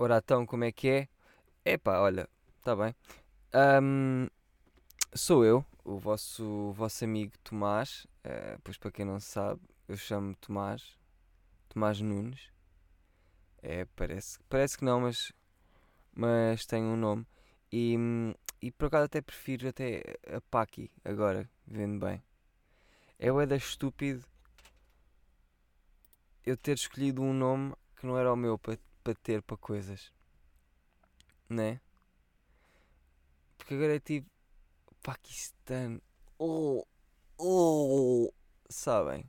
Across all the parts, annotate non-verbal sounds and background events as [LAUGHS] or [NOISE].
Ora então, como é que é? Epá, olha, está bem. Ahm, sou eu, o vosso, o vosso amigo Tomás. Eh, pois para quem não sabe, eu chamo-me Tomás. Tomás Nunes. É, parece, parece que não, mas, mas tem um nome. E, e por acaso até prefiro até a Paqui, agora, vendo bem. É o da estúpido eu ter escolhido um nome que não era o meu para para ter para coisas. Né? Porque agora é tipo Paquistão. Oh, oh, sabem?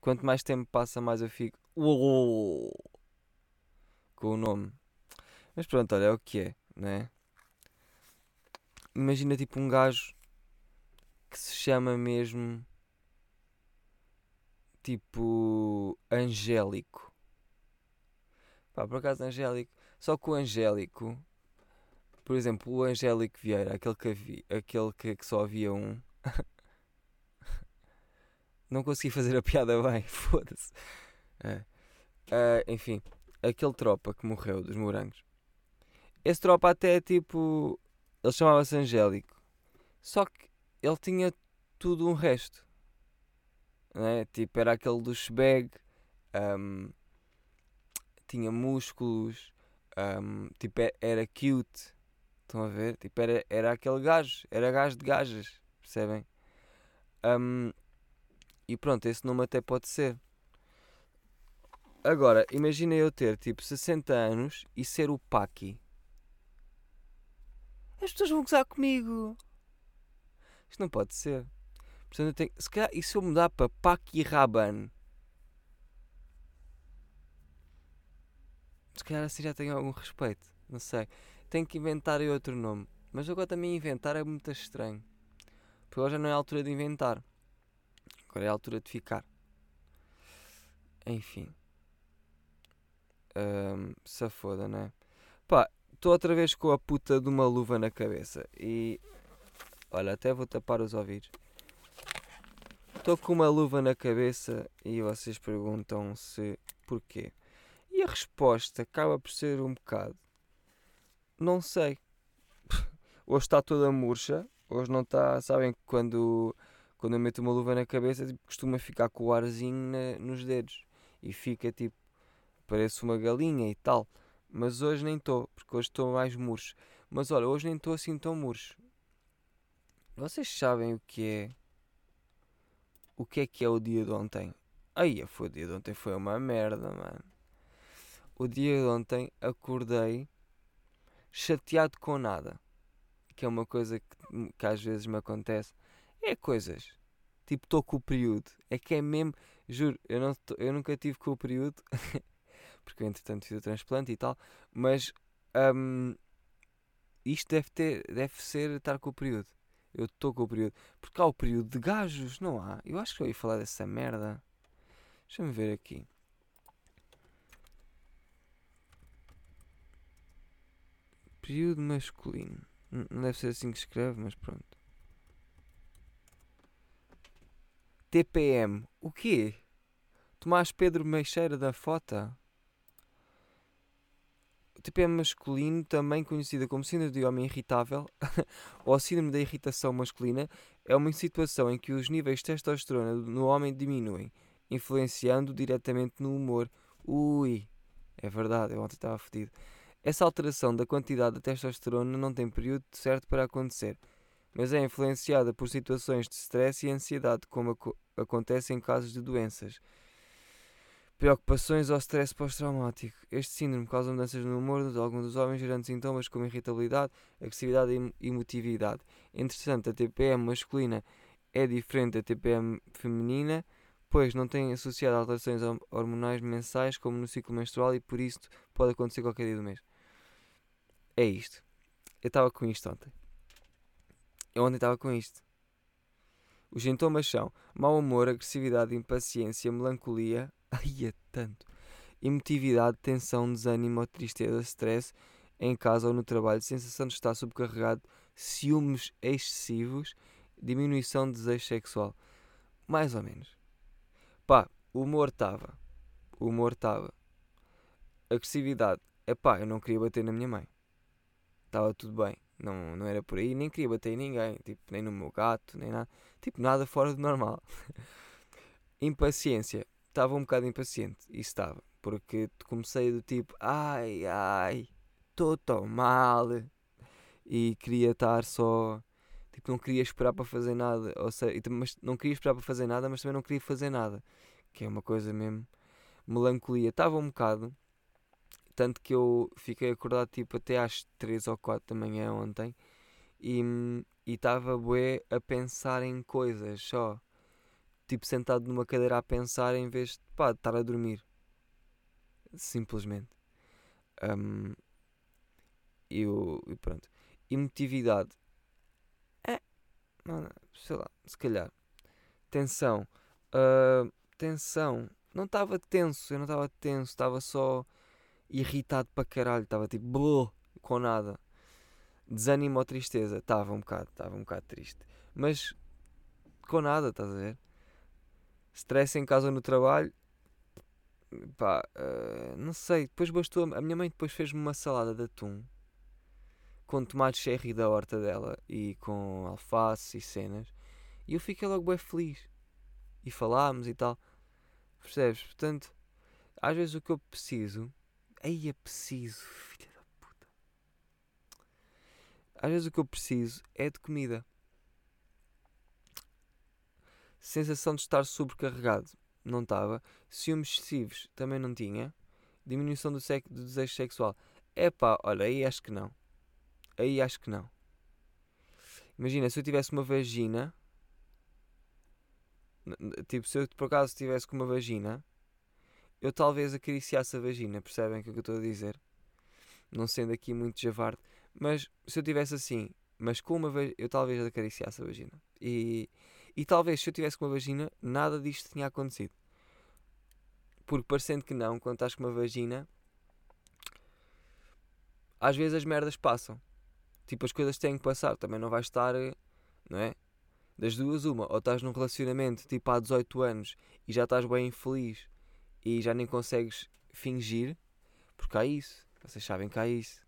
Quanto mais tempo passa, mais eu fico oh, com o nome. Mas pronto, olha, é o que é, né? Imagina tipo um gajo que se chama mesmo tipo Angélico. Pá, por acaso Angélico. Só que o Angélico, por exemplo, o Angélico Vieira, aquele que, havia, aquele que, que só havia um. [LAUGHS] Não consegui fazer a piada bem, [LAUGHS] foda-se. É. Uh, enfim, aquele tropa que morreu dos morangos. Esse tropa até tipo. Ele chamava-se Angélico. Só que ele tinha tudo um resto. Né? Tipo, era aquele do Shbag. Um, tinha músculos, um, tipo, era cute. Estão a ver? Tipo, era, era aquele gajo, era gajo de gajas, percebem? Um, e pronto, esse nome até pode ser. Agora, imagina eu ter tipo 60 anos e ser o Paki. As pessoas vão gozar comigo. Isto não pode ser. Portanto, eu tenho, se calhar, e se eu mudar para Paki Raban? Se calhar assim já tenho algum respeito. Não sei. Tenho que inventar outro nome. Mas agora também inventar é muito estranho. Porque agora já não é a altura de inventar. Agora é a altura de ficar. Enfim. Um, se foda, não é? Pá, estou outra vez com a puta de uma luva na cabeça. E. Olha, até vou tapar os ouvidos. Estou com uma luva na cabeça e vocês perguntam se porquê. E a resposta acaba por ser um bocado. Não sei. [LAUGHS] Hoje está toda murcha. Hoje não está. Sabem que quando, quando eu meto uma luva na cabeça tipo, costuma ficar com o arzinho na, nos dedos. E fica tipo. Parece uma galinha e tal. Mas hoje nem estou, porque hoje estou mais murcho. Mas olha, hoje nem estou assim tão murcho. Vocês sabem o que é. O que é que é o dia de ontem? Aí, foi o dia de ontem, foi uma merda, mano o dia de ontem acordei chateado com nada. Que é uma coisa que, que às vezes me acontece. É coisas. Tipo, estou com o período. É que é mesmo. Juro, eu, não tô, eu nunca tive com o período. [LAUGHS] porque eu, entretanto, fiz o transplante e tal. Mas. Um, isto deve, ter, deve ser estar com o período. Eu estou com o período. Porque há o período de gajos, não há? Eu acho que eu ia falar dessa merda. Deixa-me ver aqui. Período masculino. Não deve ser assim que escreve, mas pronto. TPM. O quê? Tomás Pedro Meixeira da Fota? TPM masculino, também conhecida como síndrome de homem irritável [LAUGHS] ou síndrome da irritação masculina, é uma situação em que os níveis de testosterona no homem diminuem, influenciando diretamente no humor. Ui, é verdade, eu ontem estava fodido. Essa alteração da quantidade de testosterona não tem período certo para acontecer, mas é influenciada por situações de stress e ansiedade, como ac acontece em casos de doenças, preocupações ou stress pós-traumático. Este síndrome causa mudanças no humor de alguns dos homens, gerando sintomas como irritabilidade, agressividade e emotividade. Entretanto, a TPM masculina é diferente da TPM feminina, pois não tem associado alterações hormonais mensais como no ciclo menstrual e por isso pode acontecer qualquer dia do mês é isto. Eu estava com isto ontem. Eu ontem estava com isto. Os sintomas são mau humor, agressividade, impaciência, melancolia, [LAUGHS] ai é tanto, emotividade, tensão, desânimo, tristeza, stress em casa ou no trabalho, sensação de estar subcarregado, ciúmes excessivos, diminuição de desejo sexual. Mais ou menos. Pá, o humor estava. O humor estava. Agressividade Epá, eu não queria bater na minha mãe. Estava tudo bem. Não, não era por aí. Nem queria bater em ninguém. Tipo, nem no meu gato, nem nada. Tipo, nada fora do normal. [LAUGHS] Impaciência. Estava um bocado impaciente. Isso estava. Porque comecei do tipo, ai, ai, estou tão mal. E queria estar só. Tipo, não queria esperar para fazer nada. Ou seja, mas não queria esperar para fazer nada, mas também não queria fazer nada. Que é uma coisa mesmo. Melancolia. Estava um bocado. Tanto que eu fiquei acordado tipo até às 3 ou 4 da manhã ontem. E estava bué a pensar em coisas só. Tipo, sentado numa cadeira a pensar em vez de, pá, estar a dormir. Simplesmente. Um, eu, e pronto. Emotividade. É. Não, sei lá, se calhar. Tensão. Uh, tensão. Não estava tenso, eu não estava tenso, estava só irritado para caralho, estava tipo blô, com nada. Desânimo ou tristeza, estava um bocado, estava um bocado triste. Mas com nada, estás a ver? Stress em casa ou no trabalho, pá, uh, não sei. Depois bastou. A minha mãe depois fez-me uma salada de atum com tomate cherry da horta dela e com alface e cenas. E eu fiquei logo bem feliz. E falámos e tal. Percebes? Portanto, às vezes o que eu preciso. Aí é preciso, filha da puta. Às vezes o que eu preciso é de comida. Sensação de estar sobrecarregado não estava. Ciúmes excessivos também não tinha. Diminuição do, do desejo sexual. É pá, olha, aí acho que não. Aí acho que não. Imagina, se eu tivesse uma vagina. Tipo, se eu por acaso tivesse com uma vagina, eu talvez acariciasse a vagina, percebem o que eu estou a dizer? Não sendo aqui muito javarde, mas se eu tivesse assim, mas com uma vagina, eu talvez acariciasse a vagina. E e talvez se eu tivesse com uma vagina, nada disto tinha acontecido. Porque parecendo que não, quando estás com uma vagina, às vezes as merdas passam. Tipo, as coisas têm que passar. Também não vais estar, não é? Das duas, uma. Ou estás num relacionamento tipo há 18 anos e já estás bem infeliz e já nem consegues fingir, porque há isso. Vocês sabem que há isso.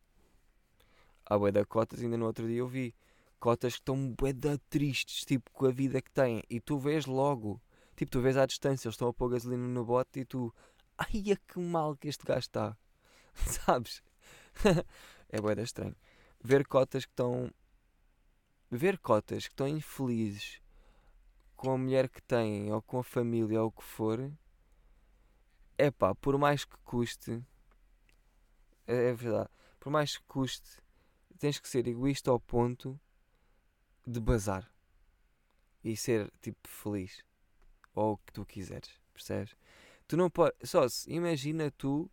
Há bué cotas, ainda no outro dia eu vi cotas que estão bué tristes, tipo, com a vida que têm. E tu vês logo, tipo, tu vês à distância, eles estão a pôr gasolina no bote e tu, ai, é que mal que este gajo está. [LAUGHS] Sabes? é bué estranho. Ver cotas que estão... Ver cotas que estão infelizes com a mulher que têm, ou com a família, ou o que for, é pá, por mais que custe, é, é verdade, por mais que custe, tens que ser egoísta ao ponto de bazar e ser tipo feliz ou o que tu quiseres, percebes? Tu não podes, só se imagina tu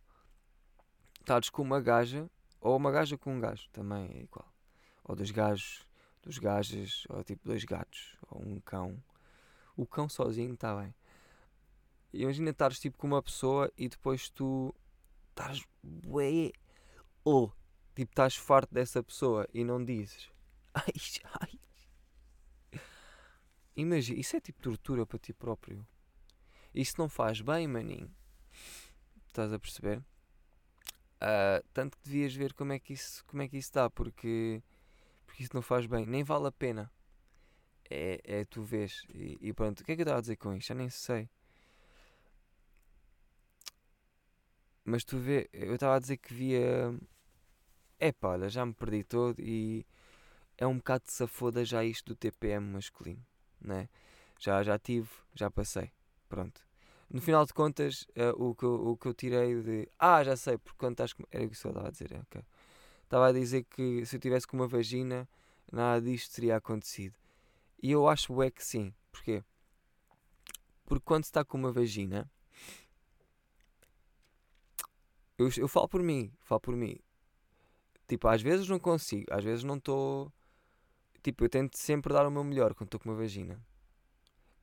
estares com uma gaja ou uma gaja com um gajo, também é igual, ou dois gajos, dos gajas, ou tipo dois gatos, ou um cão. O cão sozinho está bem. Imagina estares tipo com uma pessoa e depois tu estás bué, ou tipo estás farto dessa pessoa e não dizes. [LAUGHS] Ai, ai, Imagina, isso é tipo tortura para ti próprio. Isso não faz bem, maninho. Estás a perceber? Uh, tanto que devias ver como é que isso, como é que isso dá, porque, porque isso não faz bem, nem vale a pena. É, é tu vês. E, e pronto, o que é que eu estava a dizer com isto? Já nem sei. Mas tu vê, eu estava a dizer que via. É pá, já me perdi todo e é um bocado de safoda já isto do TPM masculino né? já, já tive, já passei. Pronto. No final de contas, uh, o, que eu, o que eu tirei de. Ah, já sei, porque quando estás com. Era o que eu estava a dizer, ok. Estava a dizer que se eu tivesse com uma vagina, nada disto teria acontecido. E eu acho é que sim. Porquê? Porque quando se está com uma vagina. Eu, eu falo por mim, falo por mim. Tipo, às vezes não consigo, às vezes não estou Tipo, eu tento sempre dar o meu melhor quando estou com uma vagina.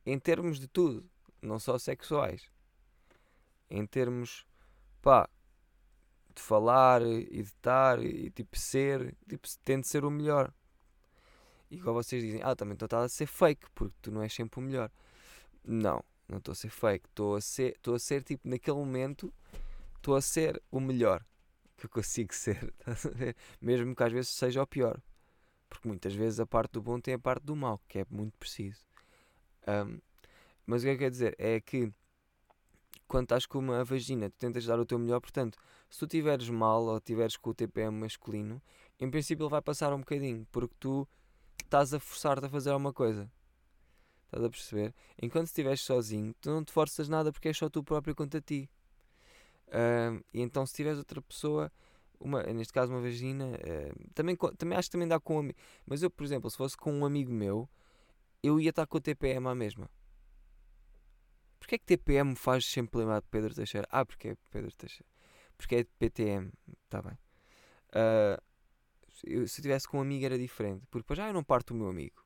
Em termos de tudo, não só sexuais. Em termos, pá, de falar e de estar e tipo ser, tipo, tento ser o melhor. E igual vocês dizem, ah, também estou a ser fake, porque tu não és sempre o melhor. Não, não estou a ser fake, estou a ser, estou a ser tipo, naquele momento, estou a ser o melhor. que eu consigo ser, [LAUGHS] mesmo que às vezes seja o pior, porque muitas vezes a parte do bom tem a parte do mau, que é muito preciso. Um, mas o que é que quer dizer? É que quando estás com uma vagina, tu tentas dar o teu melhor, portanto, se tu tiveres mal ou tiveres com o TPM masculino, em princípio ele vai passar um bocadinho, porque tu estás a forçar-te a fazer alguma coisa. Estás a perceber? Enquanto estiveres sozinho, tu não te forças nada porque é só tu próprio contra ti. Uh, e então se tiveres outra pessoa, uma, neste caso uma vagina, uh, também, também acho que também dá com um amigo. Mas eu, por exemplo, se fosse com um amigo meu, eu ia estar com o TPM à mesma. Porquê é que TPM faz sempre lembrar de Pedro Teixeira? Ah, porque é Pedro Teixeira. Porque é PTM. Está bem. Uh, se eu tivesse com um amigo era diferente. Porque depois já eu não parto o meu amigo.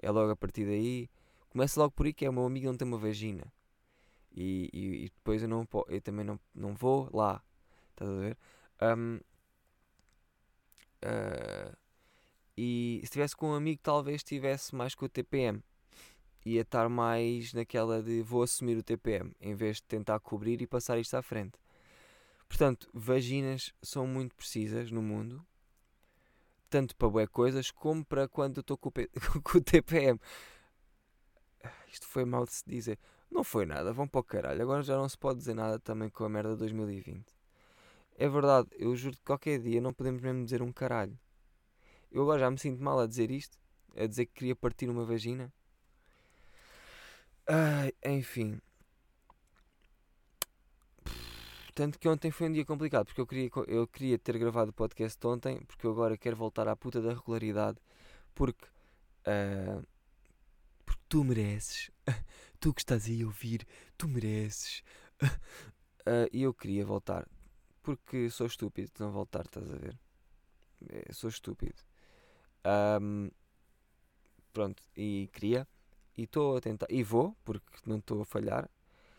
É logo a partir daí. Começa logo por aí que é o meu amigo não tem uma vagina. E, e, e depois eu, não, eu também não, não vou lá. Estás a ver? Um, uh, ah, e se estivesse com um amigo, talvez estivesse mais com o TPM ia estar mais naquela de vou assumir o TPM em vez de tentar cobrir e passar isto à frente. Portanto, vaginas são muito precisas no mundo, tanto para boas coisas como para quando estou com, [LAUGHS] com, o TPM. Isto foi mal de se dizer. Não foi nada, vão para o caralho. Agora já não se pode dizer nada também com a merda de 2020. É verdade, eu juro que qualquer dia não podemos mesmo dizer um caralho. Eu agora já me sinto mal a dizer isto, a dizer que queria partir uma vagina. Ai, enfim. Tanto que ontem foi um dia complicado, porque eu queria, eu queria ter gravado o podcast ontem, porque eu agora quero voltar à puta da regularidade, porque, uh, porque tu mereces, [LAUGHS] tu que estás aí a ouvir, tu mereces, uh, [LAUGHS] e eu queria voltar, porque sou estúpido de não voltar, estás a ver? É, sou estúpido. Um, pronto, e queria. E estou a tentar. E vou, porque não estou a falhar.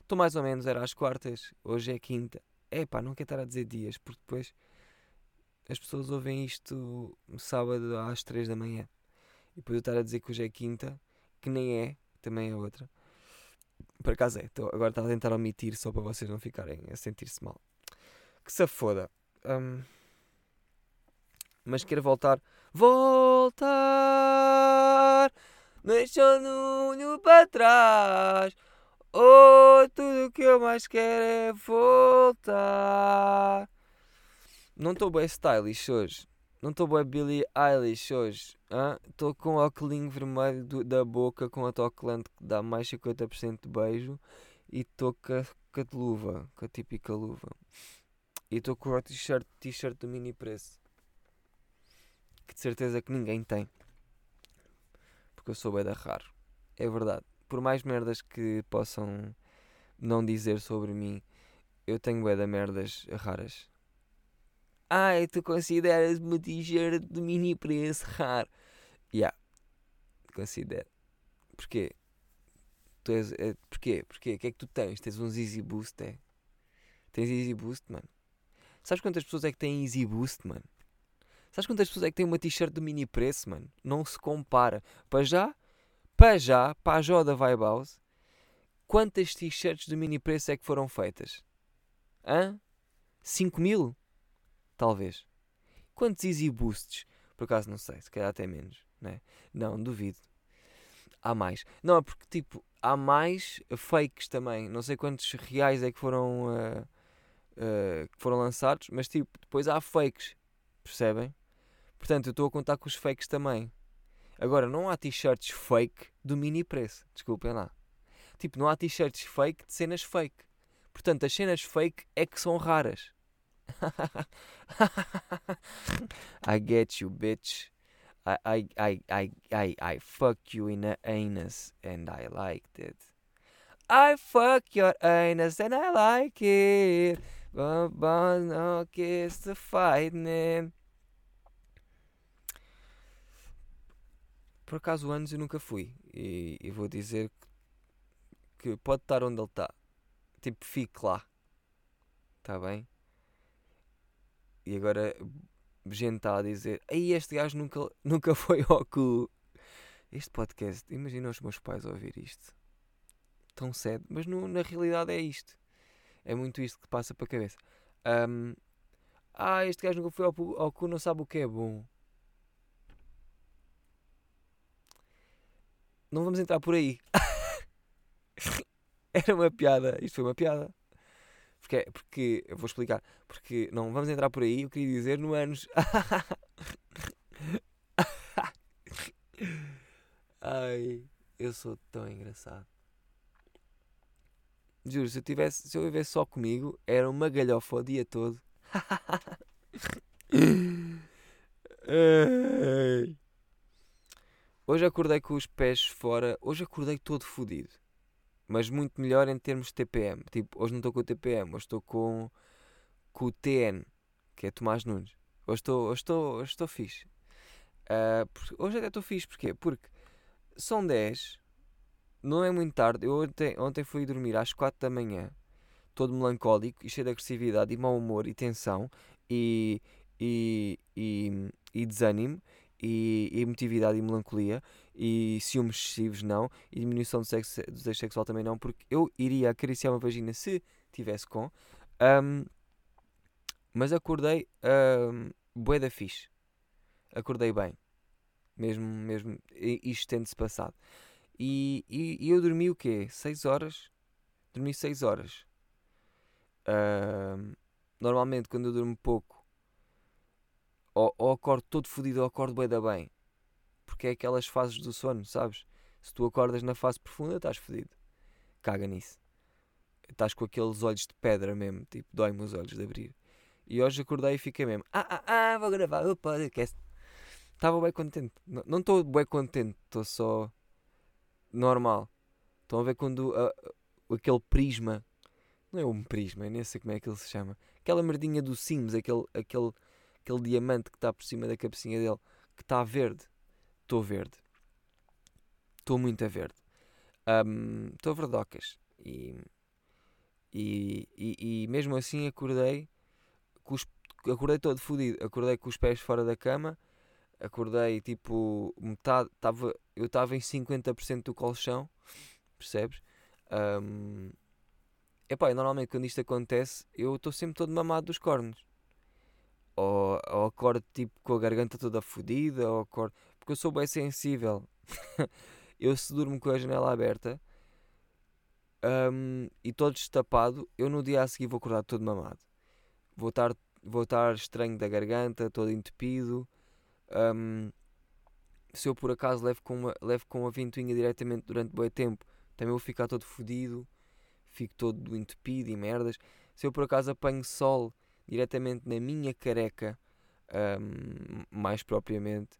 Estou mais ou menos, era às quartas, hoje é quinta. É pá, não quero estar a dizer dias, porque depois as pessoas ouvem isto sábado às três da manhã. E depois eu estar a dizer que hoje é quinta, que nem é, também é outra. Por acaso é, tô, agora estava a tentar omitir só para vocês não ficarem a sentir-se mal. Que se foda. Um, mas quero voltar. Voltar! deixando-no para trás. Oh, tudo que eu mais quero é voltar. Não estou bem stylish hoje. Não estou bem Billie Eilish hoje. Estou com o óculos vermelho do, da boca com autocolante que dá mais 50% de beijo. E estou com, com a luva, com a típica luva. E estou com o t-shirt do mini preço. Que de certeza que ninguém tem porque eu sou bem da raro. É verdade. Por mais merdas que possam não dizer sobre mim, eu tenho bué da merdas raras. Ai, tu consideras uma t-shirt de mini preço raro? Yeah. Considero. Porquê? Tu és, é, porquê? Porquê? O que é que tu tens? Tens uns Easy Boost, é? Tens Easy Boost, mano? Sabes quantas pessoas é que têm Easy Boost, mano? Sabes quantas pessoas é que têm uma t-shirt de mini preço, mano? Não se compara. Para já, para já, para a Joda Vibe House, quantas t-shirts de mini preço é que foram feitas? Hã? 5 mil? Talvez. Quantos Easy Boosts? Por acaso não sei, se calhar até menos, né? Não, duvido. Há mais. Não, é porque tipo, há mais fakes também. Não sei quantos reais é que foram, uh, uh, foram lançados, mas tipo, depois há fakes. Percebem? Portanto, eu estou a contar com os fakes também. Agora, não há t-shirts fake do mini preço. Desculpem lá. Tipo, não há t-shirts fake de cenas fake. Portanto, as cenas fake é que são raras. [LAUGHS] I get you, bitch. I, I, I, I, I, fuck you in the anus and I liked it. I fuck your anus and I like it. But, but no kiss the fighting. Por acaso, anos eu nunca fui. E, e vou dizer que, que, pode estar onde ele está. Tipo, fique lá. Está bem? E agora, gente está a dizer: Aí este gajo nunca, [LAUGHS] nunca foi ao cu. Este podcast, imagina os meus pais ouvir isto. Tão cedo. Mas no, na realidade é isto. É muito isto que passa para a cabeça. Um, Ah, este gajo nunca foi ao, ao cu, não sabe o que é bom. Não vamos entrar por aí. [LAUGHS] Era uma piada. Isto foi uma piada. Porque, porque, eu vou explicar. Porque, não, vamos entrar por aí. Eu queria dizer no anos. [LAUGHS] Ai, eu sou tão engraçado. Juro, se eu, tivesse, se eu vivesse só comigo, era uma galhofa o dia todo. [LAUGHS] Hoje acordei com os pés fora. Hoje acordei todo fodido. Mas muito melhor em termos de TPM. Tipo, hoje não estou com o TPM, hoje estou com, com o TN, que é Tomás Nunes. Hoje estou, hoje estou, hoje estou fixe. Por- hoje até estou fixe, porquê? Porque são 10, não é muito tarde. Eu ontem, ontem fui dormir às 4 da manhã, todo melancólico e cheio de agressividade e mau humor e tensão e, e, e, e desânimo e emotividade e melancolia e ciúmes excessivos não e diminuição do, sexo, do desejo sexual também não porque eu iria acariciar uma vagina se tivesse com Ahm, mas acordei um, bué da fixe acordei bem mesmo, mesmo isto tendo-se passado e, e, e eu dormi o quê? 6 horas? dormi 6 horas Ahm, normalmente quando eu durmo pouco ou, ou acordo todo fodido ou acordo bué da bem porque é aquelas fases do sono, sabes? Se tu acordas na fase profunda, estás fodido. Caga nisso. Estás com aqueles olhos de pedra mesmo, tipo, dói-me os olhos de abrir. E hoje acordei e fiquei mesmo, ah, ah, ah, vou gravar o podcast. Estava bem contente. Não estou bem contente, estou só normal. Estão a ver quando aquele prisma, não é um prisma, nem sei como é que ele se chama, aquela merdinha do Sims, aquele, aquele, aquele diamante que está por cima da cabecinha dele, que está verde. Estou verde. Estou muito a verde. Estou verdocas. E, e, e, e mesmo assim acordei os, acordei todo fodido. Acordei com os pés fora da cama. Acordei tipo metade. Tava, eu estava em 50% do colchão. Percebes? Um, epá, normalmente quando isto acontece, eu estou sempre todo mamado dos cornos. Ou, ou acordo tipo com a garganta toda fodida, ou acordo porque eu sou bem sensível. [LAUGHS] eu se durmo com a janela aberta hum, e todo destapado, eu no dia a seguir vou acordar todo mamado. Vou estar, vou estar estranho da garganta, todo entupido. hum, se eu por acaso levo com uma, levo com a ventoinha diretamente durante bom tempo, também vou ficar todo fodido. Fico todo entupido e merdas. Se eu por acaso apanho sol diretamente na minha careca, hum, mais propriamente,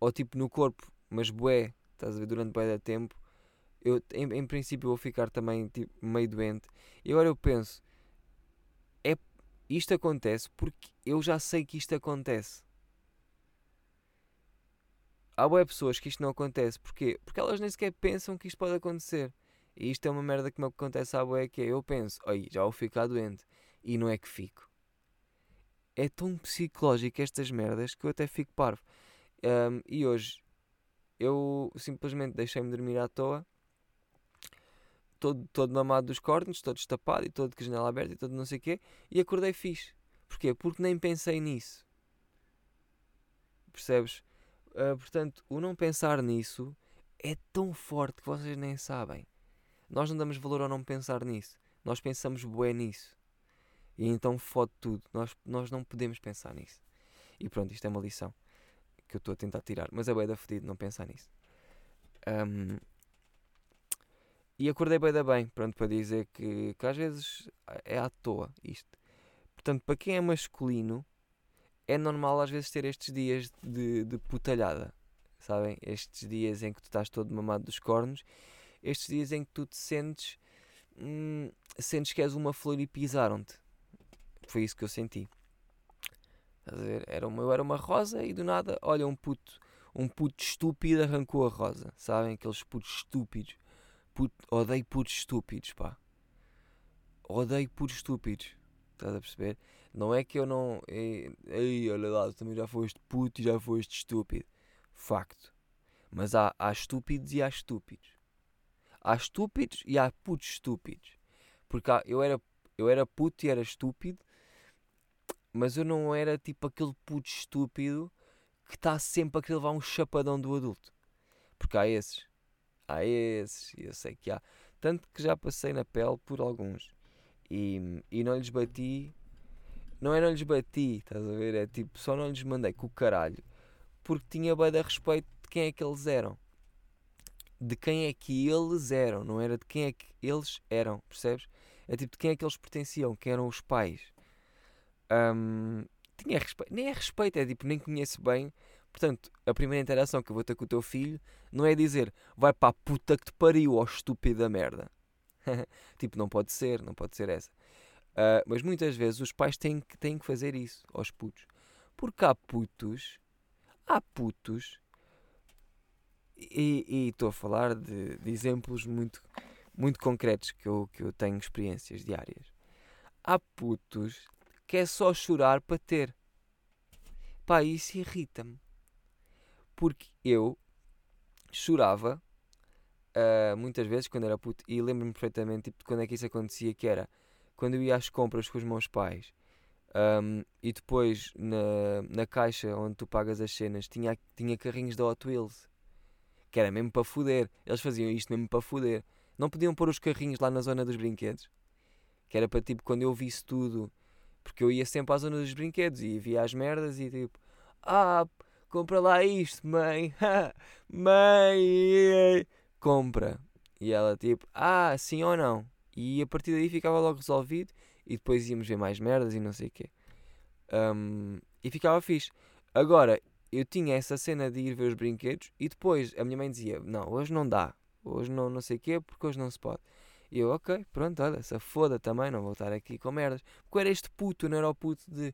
ou tipo no corpo, mas bué, estás a ver, durante bué de tempo, eu em, em princípio vou ficar também tipo, meio doente. E agora eu penso, é, isto acontece porque eu já sei que isto acontece. Há bué pessoas que isto não acontece, porquê? Porque elas nem sequer pensam que isto pode acontecer. E isto é uma merda que me acontece à bué, que é, eu penso, oi, já vou ficar doente, e não é que fico. É tão psicológico estas merdas que eu até fico parvo. Um, e hoje eu simplesmente deixei-me dormir à toa, todo, todo mamado dos cornos, todo destapado e todo com janela aberta e todo não sei o quê, e acordei fixe. Porquê? Porque nem pensei nisso. Percebes? Uh, portanto, o não pensar nisso é tão forte que vocês nem sabem. Nós não damos valor ao não pensar nisso. Nós pensamos bué nisso. E então fode tudo. Nós, nós não podemos pensar nisso. E pronto, isto é uma lição que eu estou a tentar tirar. Mas é bué da não pensar nisso. Um, e acordei bem da bem, pronto, para dizer que, que às vezes é à toa isto. Portanto, para quem é masculino, é normal às vezes ter estes dias de, de putalhada, sabem? Estes dias em que tu estás todo mamado dos cornos, estes dias em que tu te sentes, hum, sentes que és uma flor e pisaram-te. Foi isso que eu senti. Estás a ver? Era uma, eu era uma rosa e do nada, olha, um puto, um puto estúpido arrancou a rosa, sabem? Aqueles putos estúpidos. Puto, odeio putos estúpidos, pá. Odeio putos estúpidos. Estás a perceber? Não é que eu não. Ei olha lá, também já foste puto e já foste estúpido. Facto. Mas há, há estúpidos e há estúpidos. Há estúpidos e há putos estúpidos. Porque há- eu, era, eu era puto e era estúpido mas eu não era tipo aquele puto estúpido que está sempre a querer levar um chapadão do adulto. Porque há esses. Há esses, eu sei que há. Tanto que já passei na pele por alguns. E, e não lhes bati. Não é não lhes bati, estás a ver? É tipo, só não lhes mandei com o caralho. Porque tinha bem a respeito de quem é que eles eram. De quem é que eles eram, não era de quem é que eles eram, percebes? É tipo de quem é que eles pertenciam, quem eram os pais. Um, tinha respeito, nem é respeito, é tipo, nem conheço bem. Portanto, a primeira interação que eu vou ter com o teu filho não é dizer vai para a puta que te pariu, ó estúpida merda. [LAUGHS] tipo, não pode ser, não pode ser essa. Uh, mas muitas vezes os pais têm que, têm que fazer isso aos putos. Porque há putos, há putos, e estou a falar de, de, exemplos muito, muito concretos que eu, que eu tenho experiências diárias. Há putos que é só chorar para ter. Pá, isso irrita-me. Porque eu chorava uh, muitas vezes quando era puto e lembro-me perfeitamente tipo, de quando é que isso acontecia, que era quando eu ia às compras com os meus pais um, e depois na, na caixa onde tu pagas as cenas tinha, tinha carrinhos da Hot Wheels que era mesmo para foder. Eles faziam isto mesmo para foder. Não podiam pôr os carrinhos lá na zona dos brinquedos. Que era para tipo quando eu visse tudo porque eu ia sempre à zona dos brinquedos e via as merdas e tipo, ah, compra lá isto, mãe, [LAUGHS] mãe, compra. E ela tipo, ah, sim ou não. E a partir daí ficava logo resolvido e depois íamos ver mais merdas e não sei o quê. Um, e ficava fixe. Agora, eu tinha essa cena de ir ver os brinquedos e depois a minha mãe dizia, não, hoje não dá, hoje não, não sei o quê, porque hoje não se pode. E eu, ok, pronto, olha, se foda também, não vou estar aqui com merdas. Porque era este puto, não era o puto de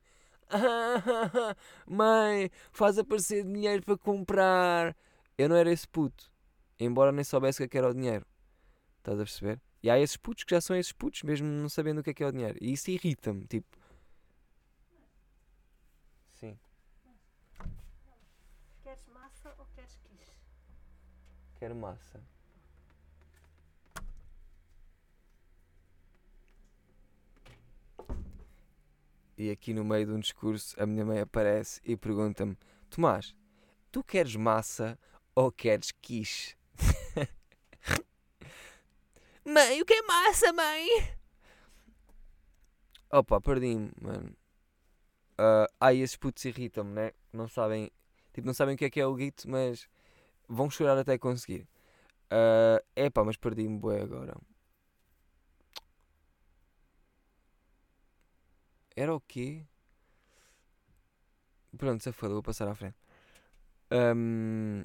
[LAUGHS] mãe, faz aparecer dinheiro para comprar. Eu não era esse puto, embora nem soubesse o que é era o dinheiro. Estás a perceber? E há esses putos que já são esses putos, mesmo não sabendo o que é que é o dinheiro. E isso irrita-me, tipo. Sim. Queres massa ou queres quiche? Quero massa. E aqui no meio de um discurso a minha mãe aparece e pergunta-me: Tomás, tu queres massa ou queres quiche? [LAUGHS] mãe, o que é massa, mãe? Opa, perdi-me, mano. Uh, ah, esses putos irritam-me, né? Não sabem, tipo, não sabem o que é que é o guito, mas vão chorar até conseguir. Uh, epá, mas perdi-me bué agora. Era o quê? Pronto, se foda, vou passar à frente. Um,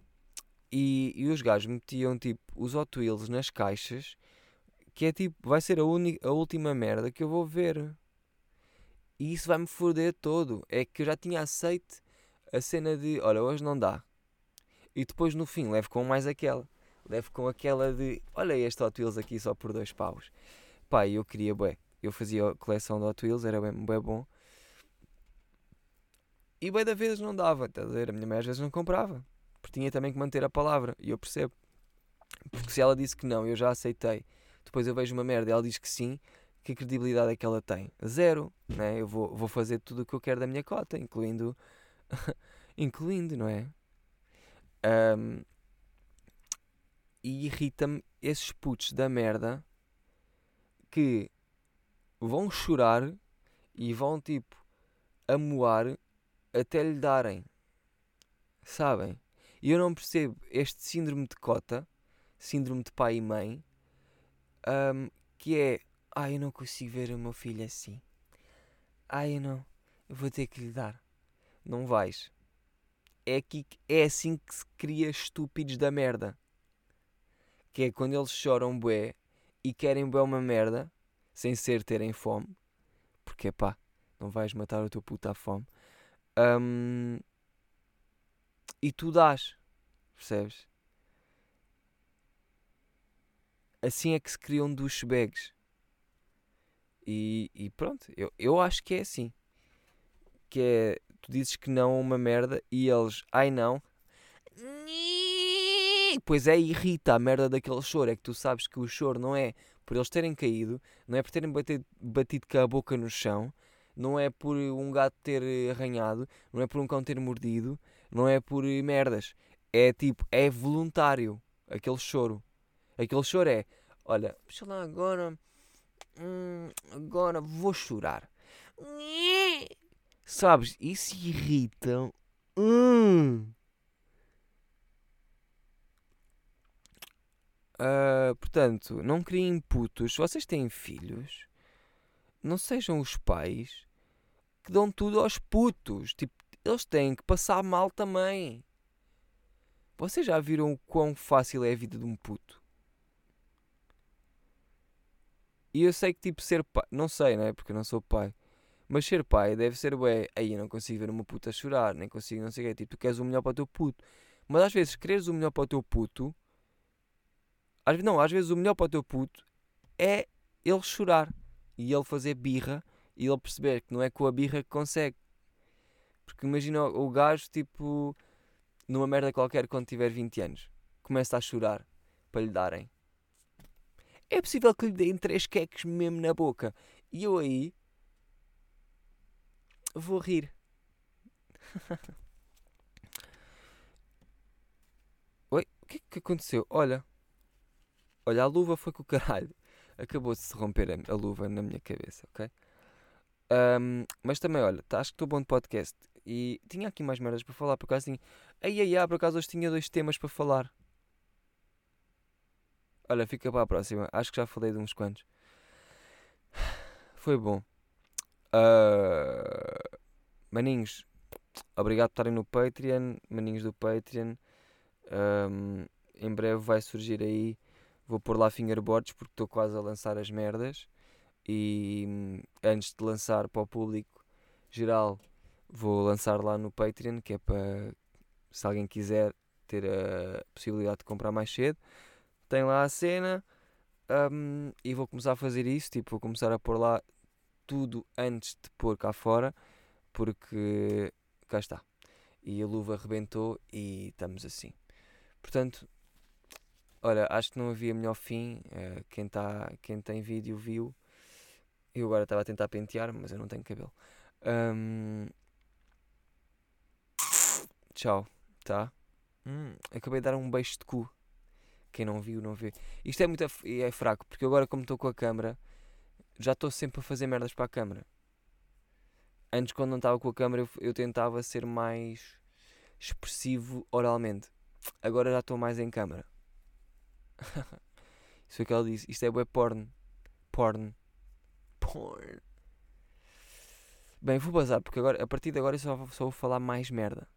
e, e os gajos metiam tipo os Hot Wheels nas caixas, que é tipo, vai ser a, a última merda que eu vou ver. E isso vai-me foder todo. É que eu já tinha aceito a cena de, olha, hoje não dá. E depois no fim levo com mais aquela. Levo com aquela de, olha este Hot Wheels aqui só por dois paus. Pá, eu queria, bué eu fazia coleção de Hot Wheels, era bem, bem bom. E bem da vezes não dava, a? A minha mãe às vezes não comprava, porque tinha também que manter a palavra, e eu percebo. Porque se ela disse que não, eu já aceitei. Depois eu vejo uma merda e ela diz que sim, que credibilidade é que ela tem? Zero, né? Eu vou, vou fazer tudo o que eu quero da minha cota, incluindo. [LAUGHS] incluindo, não é? Um, e irrita-me esses putos da merda que vão chorar e vão tipo amoar até lhe darem. Sabem? E eu não percebo este síndrome de cota, síndrome de pai e mãe, um, que é ai ah, eu não consigo ver o meu filho assim. Ai ah, eu não, eu vou ter que lhe dar. Não vais. É, aqui, é assim que se cria estúpidos da merda. Que é quando eles choram bué e querem bué uma merda sem ser terem fome, porque pá, não vais matar o teu puto à fome, um, e tu dás, percebes? Assim é que se criam douchebags. E, e pronto, eu, eu acho que é assim. Que é, tu dizes que não a uma merda e eles, ai não, pois é, irrita a merda daquele choro. É que tu sabes que o choro não é por eles terem caído, não é por terem batido, batido com a boca no chão, Não é por um gato ter arranhado, não é por um cão ter mordido, não é por merdas. É tipo, é voluntário aquele choro. Aquele choro é, olha, deixa lá agora, hum, agora vou chorar. Sabes, isso irrita. Hum. Ah, portanto, não criem putos. Se vocês têm filhos, não sejam os pais que dão tudo aos putos. Tipo, eles têm que passar mal também. Vocês já viram o quão fácil é a vida de um puto? E eu sei que, tipo, ser pai. Não sei, né? Porque eu não sou pai. Mas ser pai deve ser, ué, aí eu não consigo ver uma puta chorar, nem consigo, não sei o quê. Tipo, tu queres o melhor para o teu puto. Mas às vezes, quereres o melhor para o teu puto. Às, não, às vezes o melhor para o teu puto é ele chorar e ele fazer birra e ele perceber que não é com a birra que consegue. Porque imagina o, o gajo, tipo, numa merda qualquer quando tiver 20 anos, começa a chorar para lhe darem. É possível que lhe deem três queques mesmo na boca. E eu aí vou rir. [LAUGHS] Oi, o que é que aconteceu? Olha, olha, a luva foi com o caralho. [LAUGHS] Acabou de se romper a, a luva na minha cabeça, ok? Ahm, mas também, olha, tá, acho que estou bom de podcast. E tinha aqui mais merdas para falar, por acaso tinha. Ai ai ai, por acaso hoje tinha dois temas para falar. Olha, fica para a próxima. Acho que já falei de uns quantos. [SIGHS] Foi bom. Ah, maninhos, obrigado por estarem no Patreon. Maninhos do Patreon. Ahm, em breve vai surgir aí. Vou pôr lá fingerboards porque estou quase a lançar as merdas. E hum, antes de lançar para o público geral, vou lançar lá no Patreon, que é para se alguém quiser ter a possibilidade de comprar mais cedo. Tem lá a cena hum, e vou começar a fazer isso. Tipo, vou começar a pôr lá tudo antes de pôr cá fora, porque cá está. E a luva arrebentou e estamos assim. Portanto, olha, acho que não havia melhor fim. eh, quem, tá, quem tem vídeo viu. Eu agora estava a tentar pentear, mas eu não tenho cabelo. Hum, tchau, tá? Hum, acabei de dar um beijo de cu. Quem não viu, não vê. Isto é muito é fraco, porque agora, como estou com a câmera, já estou sempre a fazer merdas para a câmera. Antes, quando não estava com a câmera, eu, eu tentava ser mais expressivo oralmente. Agora já estou mais em câmera. [LAUGHS] Isso foi o que ela disse. Isto é web porn. Porn. Porn. Bem, vou bazar, porque agora, a partir de agora eu só, só vou falar mais merda.